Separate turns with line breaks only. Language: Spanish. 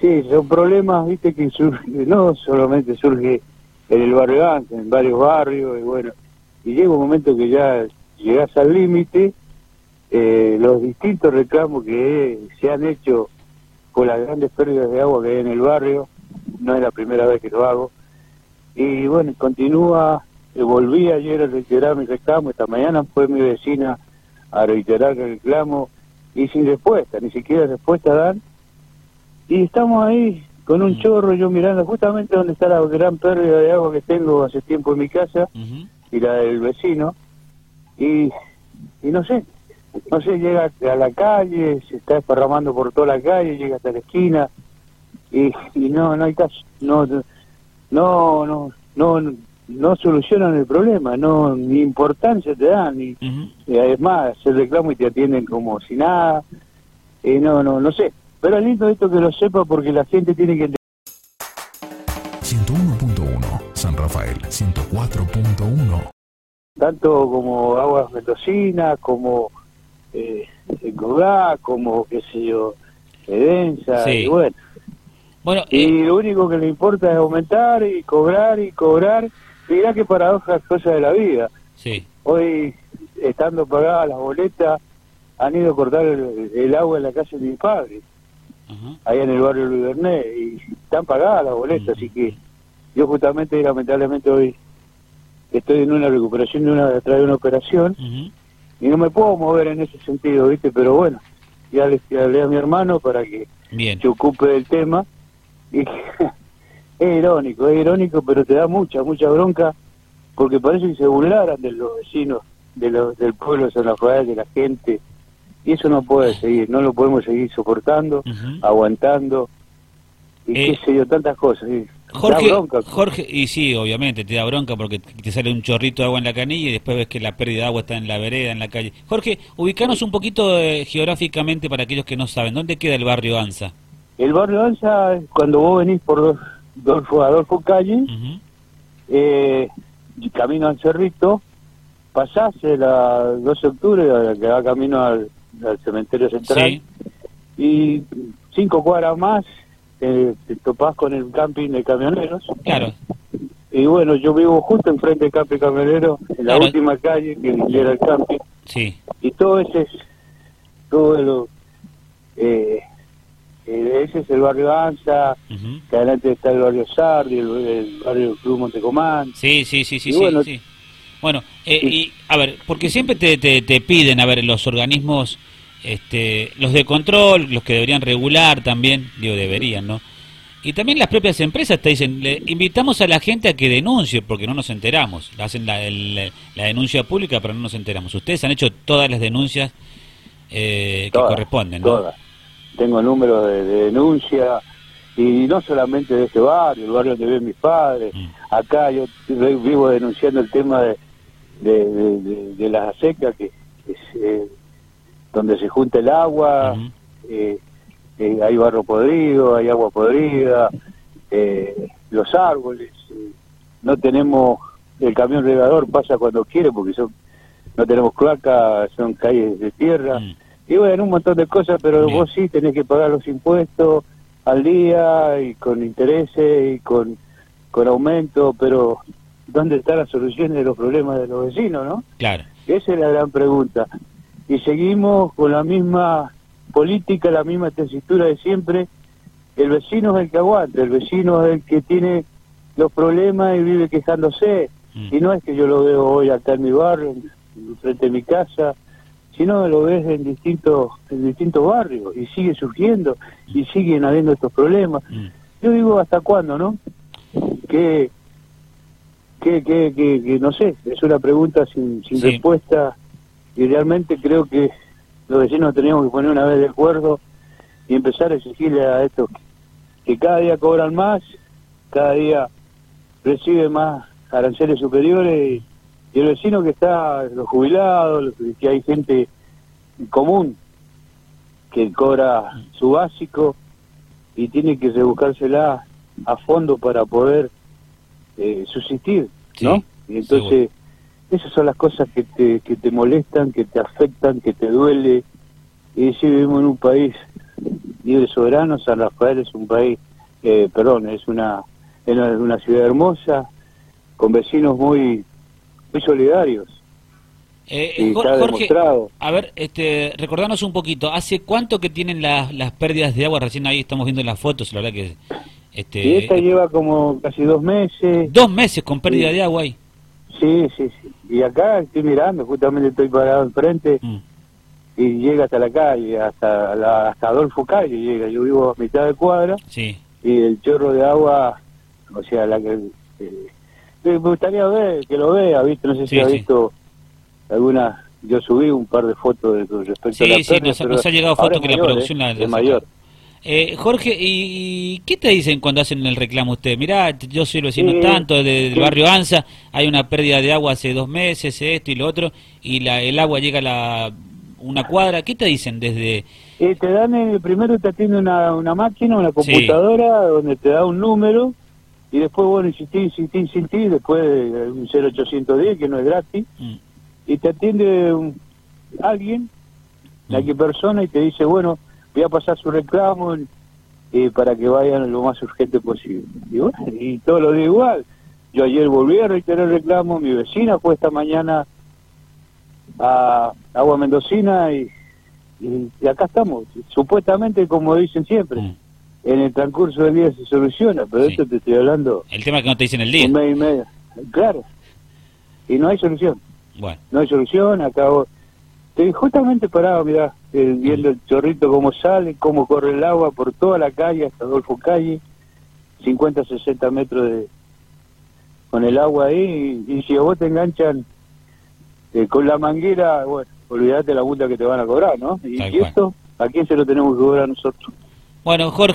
Sí, son problemas, viste, que surge, no solamente surge en el barrio antes, en varios barrios, y bueno, y llega un momento que ya llegas al límite, eh, los distintos reclamos que se han hecho por las grandes pérdidas de agua que hay en el barrio, no es la primera vez que lo hago, y bueno, continúa, eh, volví ayer a reiterar mi reclamo, esta mañana fue mi vecina a reiterar el reclamo, y sin respuesta, ni siquiera respuesta dan, y estamos ahí con un chorro, yo mirando justamente donde está la gran pérdida de agua que tengo hace tiempo en mi casa
Ujú.
y la del vecino. Y, y no sé, no sé, llega a la calle, se está desparramando por toda la calle, llega hasta la esquina y, y no, no hay caso. No, no, no, no, no solucionan el problema, no, ni importancia te dan, ni, y además el reclamo y te atienden como si nada. Y no, no, no sé. Pero es lindo esto que lo sepa porque la gente tiene que
101.1 San Rafael 104.1
tanto como aguas mendocinas, como eh, Cogá, como qué sé yo, Edensa,
Sí.
y bueno.
Bueno,
Y
eh,
lo único que le importa es aumentar y cobrar y cobrar. Mirá qué paradojas cosas de la vida.
sí.
Hoy, estando pagadas las boletas, han ido a cortar el, el agua en la casa de mi allá en el barrio Luis Bernet, y están pagadas las boletas, así que yo justamente, lamentablemente hoy, estoy en una recuperación de una, detrás de una operación, y no me puedo mover en ese sentido, ¿viste? Pero bueno, ya le le hablé a mi hermano para que
Bien.
se ocupe del tema. Y es irónico, es irónico, pero te da mucha, mucha bronca, porque parece que se burlaran de los vecinos de los, del pueblo de San Rafael, de la gente. Y eso no puede seguir, no lo podemos seguir soportando, aguantando, y
Eh,
qué sé yo, tantas cosas. da
Jorge,
bronca.
Jorge, y sí, obviamente, te da bronca porque te sale un chorrito de agua en la canilla y después ves que la pérdida de agua está en la vereda, en la calle. Jorge, ubicanos un poquito eh, geográficamente para aquellos que no saben, ¿dónde queda el barrio Anza?
El barrio Anza, cuando vos venís por Adolfo Calle,
Ujú.
eh, y camino al Cerrito, pasás el a 12 de octubre, que va camino al, al cementerio central,
Sí.
y cinco cuadras más eh, te topás con el camping de camioneros.
Claro,
Y bueno, yo vivo justo enfrente del camping camionero, en la
Claro.
última calle que era el camping,
sí.
y todo ese es, todo lo, eh, eh, ese es el barrio Anza, que adelante está el barrio Sardi, el, el barrio Club Montecomán,
Sí, sí, sí, sí,
Y
sí,
bueno-
sí. Bueno, eh, y a ver, porque siempre te, te, te piden, a ver, los organismos, este, los de control, los que deberían regular también, digo, deberían, ¿no? Y también las propias empresas te dicen, le invitamos a la gente a que denuncie, porque no nos enteramos. Hacen la, el- la denuncia pública, pero no nos enteramos. Ustedes han hecho todas las denuncias eh, que
Todas,
corresponden, ¿no?
Todas. Tengo números de, de denuncia y no solamente de este barrio, el barrio donde viven mis padres.
Mm.
Acá yo vivo denunciando el tema de, de, de- de- de la seca, que es eh, donde se junta el agua, eh, eh, hay barro podrido, hay agua podrida, eh, los árboles. eh, no tenemos, el camión regador pasa cuando quiere porque son no tenemos cloaca, son calles de tierra. Y bueno, un montón de cosas, pero
Bien.
vos sí tenés que pagar los impuestos al día y con intereses y con, con aumento, pero ¿dónde están las soluciones de los problemas de los vecinos, no?
Claro.
Esa es la gran pregunta. Y seguimos con la misma política, la misma tesitura de siempre. El vecino es el que aguanta, el vecino es el que tiene los problemas y vive quejándose.
Mm.
Y no es que yo lo veo hoy acá en mi barrio, frente a mi casa, sino lo ves en distintos, en distintos barrios y sigue surgiendo y siguen habiendo estos problemas.
Mm.
Yo digo, ¿hasta cuándo, no? Que, que, que, que, que no sé, es una pregunta sin, sin
Sí.
respuesta y realmente creo que los vecinos teníamos que poner una vez de acuerdo y empezar a exigirle a estos que cada día cobran más, cada día reciben más aranceles superiores y, y el vecino que está, los jubilados, los- que hay gente común que cobra su básico y tiene que rebuscársela a fondo para poder eh, subsistir, ¿no? Y entonces, esas son las cosas que te, que te molestan, que te afectan, que te duele. Y si vivimos en un país libre soberano, San Rafael es un país, eh, perdón, es una, es una ciudad hermosa, con vecinos muy, muy solidarios.
Eh, Jorge, a ver, este, recordanos un poquito, ¿hace cuánto que tienen las, las pérdidas de agua? Recién ahí estamos viendo las fotos, la verdad que...
Este, y esta lleva como casi dos meses.
¿Dos meses con pérdida de agua ahí?
Sí, sí, sí. Y acá estoy mirando, justamente estoy parado enfrente mm. y llega hasta la calle, hasta la, hasta Adolfo Calle llega. Yo vivo a mitad de cuadra
sí.
y el chorro de agua, o sea, la que... Eh, me gustaría ver, que lo vea, ¿viste? No sé si ha visto alguna yo subí un par de fotos de, respecto a la
sí, nos, nos, ha llegado fotos que la producción
¿eh? es mayor.
Eh, Jorge, ¿y qué te dicen cuando hacen el reclamo usted? Mirá, yo soy vecino tanto del barrio Anza, hay una pérdida de agua hace dos meses, esto y lo otro, y la, el agua llega a la, una cuadra. ¿Qué te dicen desde...?
Eh, te dan, el, primero te atiende una, una máquina, una computadora, donde te da un número, y después, bueno, insistí, insistí, insistí, después un 0810, que no es gratis, mm y te atiende alguien, la que persona, y te dice, bueno, voy a pasar su reclamo eh, para que vayan lo más urgente posible. Y bueno, y todo lo de igual. Yo ayer volví a reiterar el reclamo, mi vecina fue esta mañana a Agua Mendocina y, y, acá estamos. Supuestamente, como dicen siempre, mm. en el transcurso del día se soluciona, pero esto te estoy hablando...
El tema es que no te dicen el día.
Un mes y medio. Claro. Y no hay solución. No hay solución, acabo... Estoy justamente parado, mirá, eh, viendo el chorrito cómo sale, cómo corre el agua por toda la calle, hasta Adolfo Calle, 50, 60 metros de con el agua ahí, y, si a vos te enganchan eh, con la manguera, bueno, olvídate la multa que te van a cobrar, ¿no? Y, y esto, ¿a quién se lo tenemos que cobrar nosotros?
Bueno, Jorge.